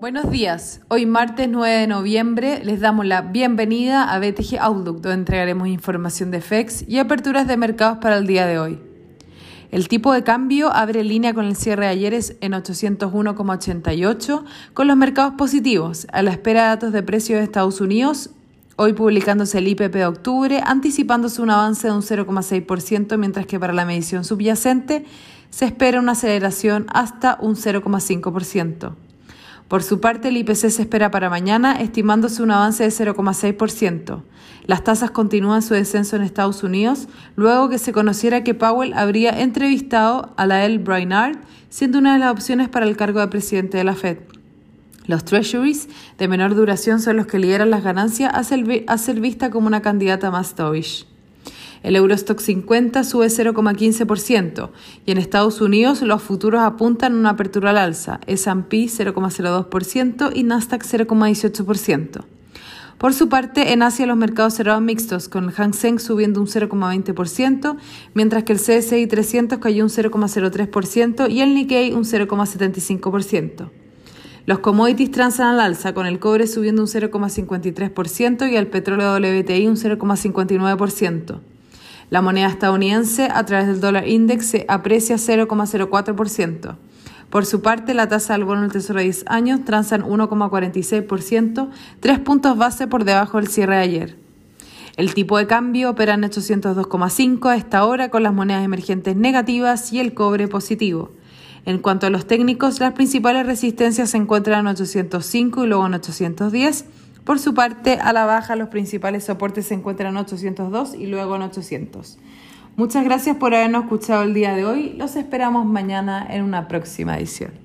Buenos días. Hoy martes 9 de noviembre les damos la bienvenida a BTG Outlook, donde entregaremos información de FEX y aperturas de mercados para el día de hoy. El tipo de cambio abre línea con el cierre de ayer en 801,88, con los mercados positivos, a la espera de datos de precios de Estados Unidos, hoy publicándose el IPP de octubre, anticipándose un avance de un 0,6%, mientras que para la medición subyacente se espera una aceleración hasta un 0,5%. Por su parte, el IPC se espera para mañana, estimándose un avance de 0,6%. Las tasas continúan su descenso en Estados Unidos, luego que se conociera que Powell habría entrevistado a la L. Brainard, siendo una de las opciones para el cargo de presidente de la Fed. Los treasuries de menor duración son los que lideran las ganancias a ser, vista como una candidata más dovish. El Eurostock 50 sube 0,15% y en Estados Unidos los futuros apuntan a una apertura al alza, S&P 0,02% y Nasdaq 0,18%. Por su parte, en Asia los mercados cerraron mixtos, con el Hang Seng subiendo un 0,20%, mientras que el CSI 300 cayó un 0,03% y el Nikkei un 0,75%. Los commodities transan al alza, con el cobre subiendo un 0,53% y el petróleo WTI un 0,59%. La moneda estadounidense a través del dólar index se aprecia 0,04%. Por su parte, la tasa del bono del Tesoro de 10 años transa en 1,46%, tres puntos base por debajo del cierre de ayer. El tipo de cambio opera en 802,5 a esta hora con las monedas emergentes negativas y el cobre positivo. En cuanto a los técnicos, las principales resistencias se encuentran en 805 y luego en 810 por su parte, a la baja los principales soportes se encuentran en 802 y luego en 800. Muchas gracias por habernos escuchado el día de hoy. Los esperamos mañana en una próxima edición.